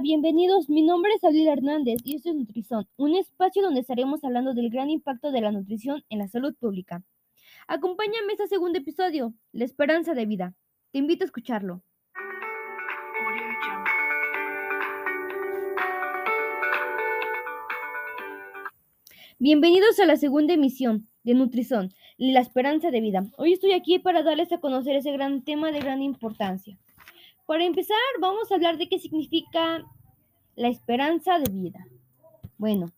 Bienvenidos. Mi nombre es Abril Hernández y esto es Nutrizón, un espacio donde estaremos hablando del gran impacto de la nutrición en la salud pública. Acompáñame a este segundo episodio, La esperanza de vida. Te invito a escucharlo. Bienvenidos a la segunda emisión de Nutrizón, La esperanza de vida. Hoy estoy aquí para darles a conocer ese gran tema de gran importancia. Para empezar, vamos a hablar de qué significa la esperanza de vida. Bueno,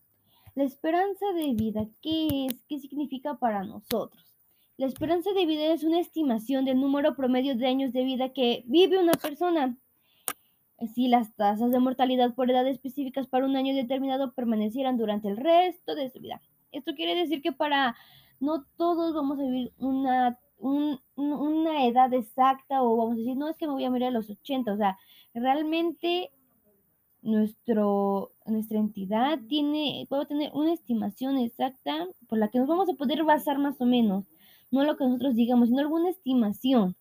la esperanza de vida, ¿qué es? ¿Qué significa para nosotros? La esperanza de vida es una estimación del número promedio de años de vida que vive una persona. Si las tasas de mortalidad por edad específicas para un año determinado permanecieran durante el resto de su vida. Esto quiere decir que para no todos vamos a vivir una edad exacta o vamos a decir, no es que me voy a morir a los 80, o sea, realmente nuestro, nuestra entidad tiene, puede tener una estimación exacta por la que nos vamos a poder basar más o menos, no lo que nosotros digamos, sino alguna estimación.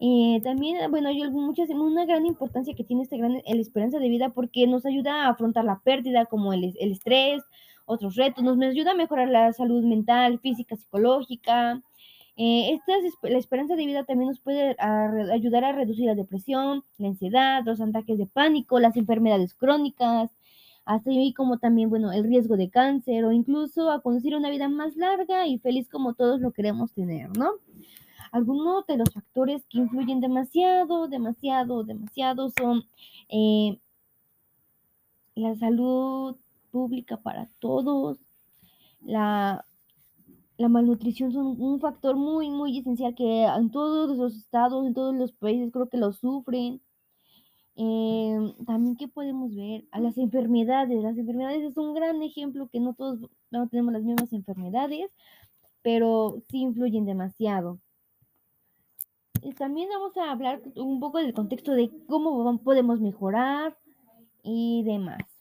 Eh, también, bueno, hay muchas, una gran importancia que tiene esta gran la esperanza de vida porque nos ayuda a afrontar la pérdida, como el, el estrés, otros retos, nos ayuda a mejorar la salud mental, física, psicológica, eh, esta la esperanza de vida también nos puede ayudar a reducir la depresión, la ansiedad, los ataques de pánico, las enfermedades crónicas, así como también, bueno, el riesgo de cáncer o incluso a conducir una vida más larga y feliz como todos lo queremos tener, ¿no? Algunos de los factores que influyen demasiado, demasiado, demasiado son eh, la salud pública para todos, la la malnutrición son un factor muy, muy esencial que en todos los estados, en todos los países creo que lo sufren. Em, también, ¿qué podemos ver? A las enfermedades. Las enfermedades es un gran ejemplo que no todos no tenemos las mismas enfermedades, pero sí influyen demasiado. Y también vamos a hablar un poco del contexto de cómo podemos mejorar y demás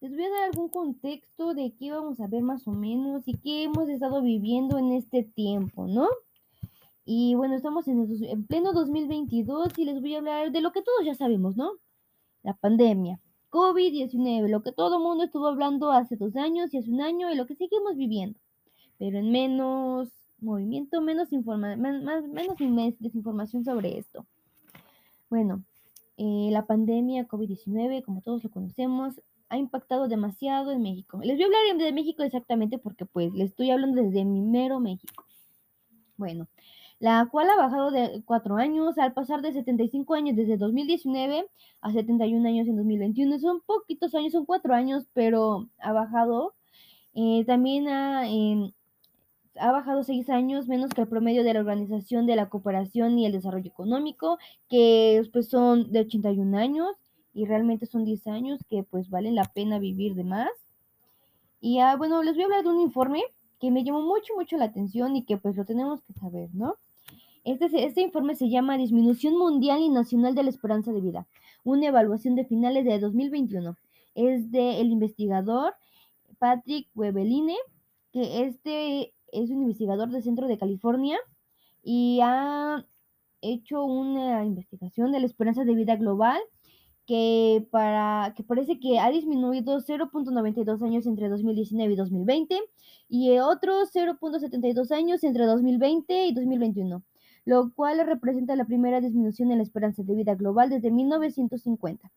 les voy a dar algún contexto de qué vamos a ver más o menos y qué hemos estado viviendo en este tiempo, ¿no? Y bueno, estamos en, en pleno 2022 y les voy a hablar de lo que todos ya sabemos, ¿no? La pandemia, COVID-19, lo que todo el mundo estuvo hablando hace dos años y hace un año y lo que seguimos viviendo, pero en menos movimiento, menos, informa menos desinformación sobre esto. Bueno, eh, la pandemia COVID-19, como todos lo conocemos, ha impactado demasiado en México. Les voy a hablar de México exactamente porque pues les estoy hablando desde mi mero México. Bueno, la cual ha bajado de cuatro años al pasar de 75 años desde 2019 a 71 años en 2021. Son poquitos años, son cuatro años, pero ha bajado. Eh, también ha, ha bajado seis años menos que el promedio de la Organización de la Cooperación y el Desarrollo Económico, que pues son de 81 años y realmente son 10 años que pues valen la pena vivir de más. Y ah, bueno, les voy a hablar de un informe que me llamó mucho, mucho la atención y que pues lo tenemos que saber, ¿no? Este, este informe se llama Disminución Mundial y Nacional de la Esperanza de Vida, una evaluación de finales de 2021. Es del investigador Patrick Webeline, que este es un investigador del Centro de California y ha hecho una investigación de la esperanza de vida global que, para, que parece que ha disminuido 0.92 años entre 2019 y 2020 y otros 0.72 años entre 2020 y 2021, lo cual representa la primera disminución en la esperanza de vida global desde 1950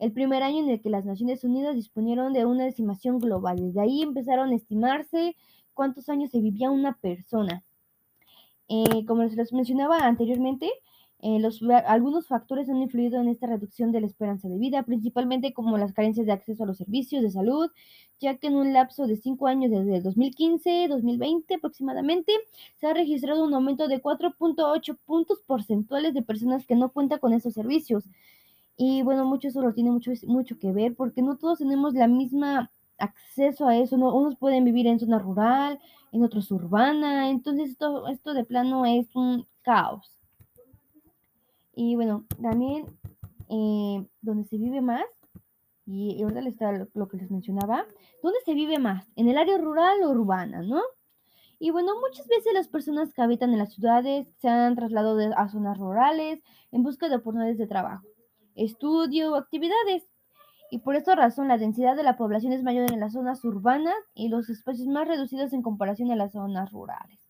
el primer año en el que las Naciones Unidas disponieron de una estimación global. Desde ahí empezaron a estimarse cuántos años se vivía una persona. Eh, como les mencionaba anteriormente, eh, algunos factores han influido en esta reducción de la esperanza de vida, principalmente como las carencias de acceso a los servicios de salud, ya que en un lapso de cinco años, desde el 2015-2020 aproximadamente, se ha registrado un aumento de 4.8 puntos porcentuales de personas que no cuentan con esos servicios. Y bueno, mucho eso lo tiene mucho, mucho que ver porque no todos tenemos la misma acceso a eso, ¿no? unos pueden vivir en zona rural, en otros urbana, entonces esto, esto de plano es un caos. Y bueno, también eh, donde se vive más, y, ahorita les está lo, que les mencionaba, ¿dónde se vive más? ¿En el área rural o urbana, no? Y bueno, muchas veces las personas que habitan en las ciudades se han trasladado a zonas rurales en busca de oportunidades de trabajo. estudio o actividades. Y por esta razón la densidad de la población es mayor en las zonas urbanas y los espacios más reducidos en comparación a las zonas rurales.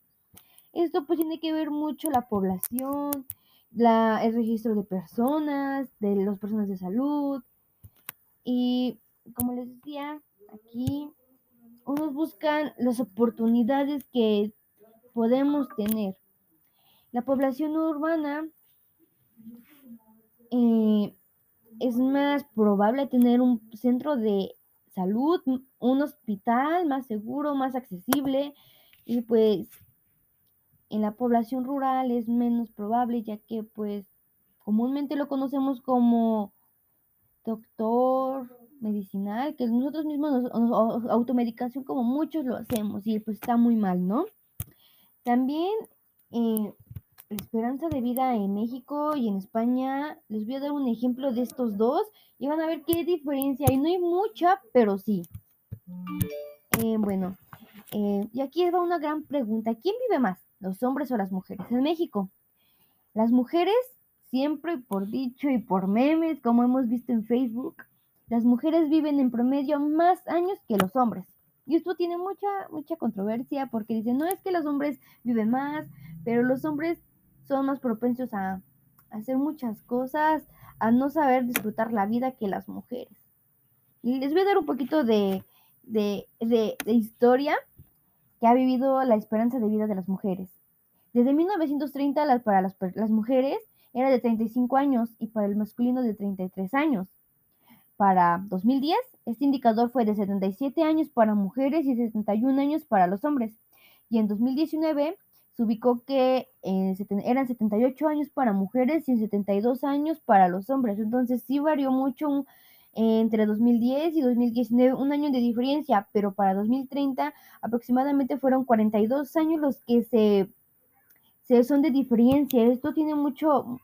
Esto pues tiene que ver mucho la población, la, el registro de personas, de las personas de salud. Y como les decía, aquí unos buscan las oportunidades que podemos tener. La población urbana eh, es más probable tener un centro de salud, un hospital más seguro, más accesible y pues en la población rural es menos probable ya que pues comúnmente lo conocemos como doctor medicinal, que nosotros mismos nos, automedicación como muchos lo hacemos y pues está muy mal, ¿no? También eh, la esperanza de vida en México y en España, les voy a dar un ejemplo de estos dos y van a ver qué diferencia hay. No hay mucha, pero sí. Eh, bueno, eh, y aquí va una gran pregunta. ¿Quién vive más, los hombres o las mujeres en México? Las mujeres, siempre por dicho y por memes, como hemos visto en Facebook, las mujeres viven en promedio más años que los hombres. Y esto tiene mucha, mucha controversia porque dicen, no es que los hombres viven más, pero los hombres son más propensos a, hacer muchas cosas, a no saber disfrutar la vida que las mujeres. Les voy a dar un poquito de, de, de, historia que ha vivido la esperanza de vida de las mujeres. Desde 1930 para las, las mujeres era de 35 años y para el masculino de 33 años. Para 2010, este indicador fue de 77 años para mujeres y 71 años para los hombres. Y en 2019 se ubicó que eh, eran 78 años para mujeres y 72 años para los hombres. Entonces sí varió mucho entre 2010 y 2019, un año de diferencia, pero para 2030 aproximadamente fueron 42 años los que se, son de diferencia. Esto tiene mucho,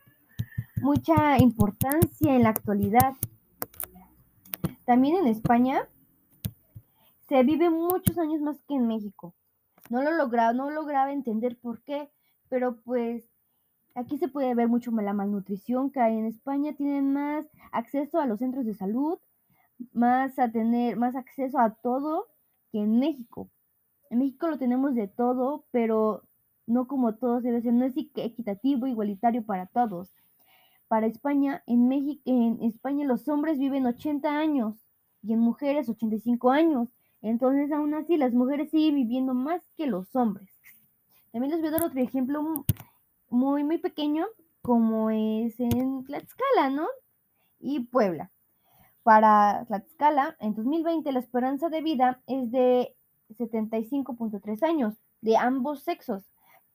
mucha importancia en la actualidad. También en España se vive muchos años más que en México. No lo lograba, no lograba entender por qué, pero pues aquí se puede ver mucho la malnutrición que hay en España. Tienen más acceso a los centros de salud, más a tener más acceso a todo que en México. En México lo tenemos de todo, pero no como todos debe ser, no es equitativo, igualitario para todos para España, en México, en España los hombres viven 80 años y en mujeres 85 años. Entonces, aún así, las mujeres siguen viviendo más que los hombres. También les voy a dar otro ejemplo muy, muy pequeño, como es en Tlaxcala, ¿no? Y Puebla. Para Tlaxcala, en 2020, la esperanza de vida es de 75.3 años, de ambos sexos,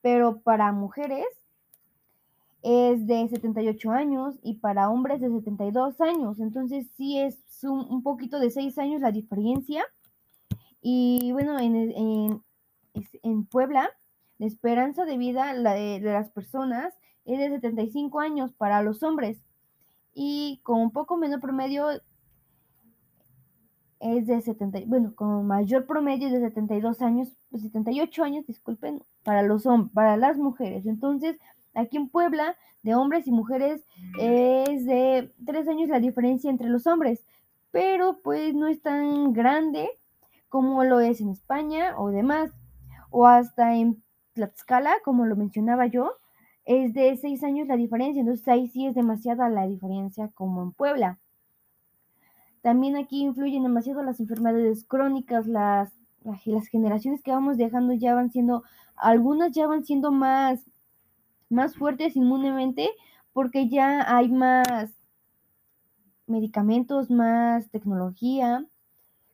pero para mujeres es de 78 años y para hombres de 72 años. Entonces sí es un, poquito de 6 años la diferencia. Y bueno, en, en, Puebla, la esperanza de vida la de, las personas es de 75 años para los hombres. Y con un poco menos promedio es de 70, bueno, con mayor promedio es de 72 años, 78 años, disculpen, para los para las mujeres. Entonces, Aquí en Puebla, de hombres y mujeres, es de tres años la diferencia entre los hombres, pero pues no es tan grande como lo es en España o demás, o hasta en Tlaxcala, como lo mencionaba yo, es de seis años la diferencia, entonces ahí sí es demasiada la diferencia como en Puebla. También aquí influyen demasiado las enfermedades crónicas, las, las generaciones que vamos dejando ya van siendo, algunas ya van siendo más más fuertes inmunemente porque ya hay más medicamentos, más tecnología.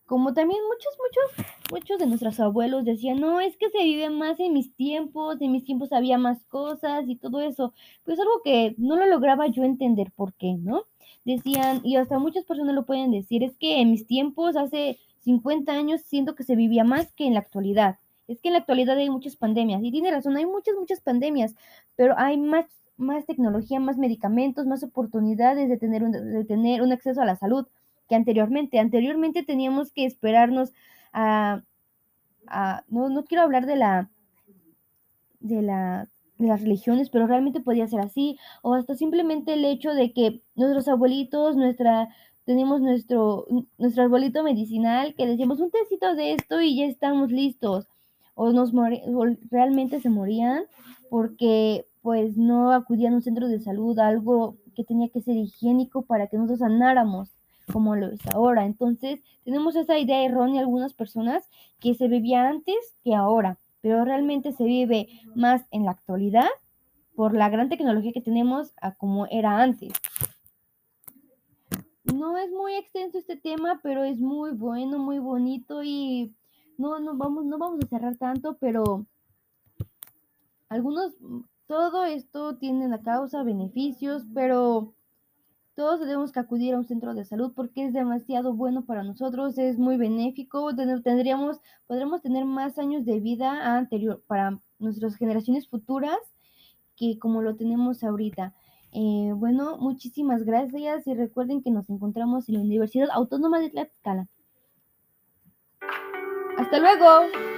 Como también muchos, muchos, muchos de nuestros abuelos decían, no, es que se vive más en mis tiempos, en mis tiempos había más cosas y todo eso. Pues algo que no lo lograba yo entender por qué, ¿no? Decían, y hasta muchas personas lo pueden decir, es que en mis tiempos, hace 50 años, siento que se vivía más que en la actualidad. Es que en la actualidad hay muchas pandemias, y tiene razón, hay muchas, muchas pandemias, pero hay más, más tecnología, más medicamentos, más oportunidades de tener, un, de tener un acceso a la salud que anteriormente. Anteriormente teníamos que esperarnos a, no, no quiero hablar de la, de la de las religiones, pero realmente podía ser así, o hasta simplemente el hecho de que nuestros abuelitos, nuestra, tenemos nuestro, nuestro arbolito medicinal, que decíamos un tecito de esto y ya estamos listos, o, nos o realmente se morían porque pues no acudían a un centro de salud, algo que tenía que ser higiénico para que nosotros sanáramos como lo es ahora. Entonces, tenemos esa idea errónea algunas personas que se vivía antes que ahora pero realmente se vive más en la actualidad por la gran tecnología que tenemos a como era antes. No es muy extenso este tema, pero es muy bueno, muy bonito y no, no vamos, no vamos a cerrar tanto, pero algunos, todo esto tiene la causa, beneficios, pero todos tenemos que acudir a un centro de salud porque es demasiado bueno para nosotros, es muy benéfico, tendríamos, podremos tener más años de vida anterior para nuestras generaciones futuras que como lo tenemos ahorita. Eh, bueno, muchísimas gracias y recuerden que nos encontramos en la Universidad Autónoma de Tlaxcala. Hasta luego.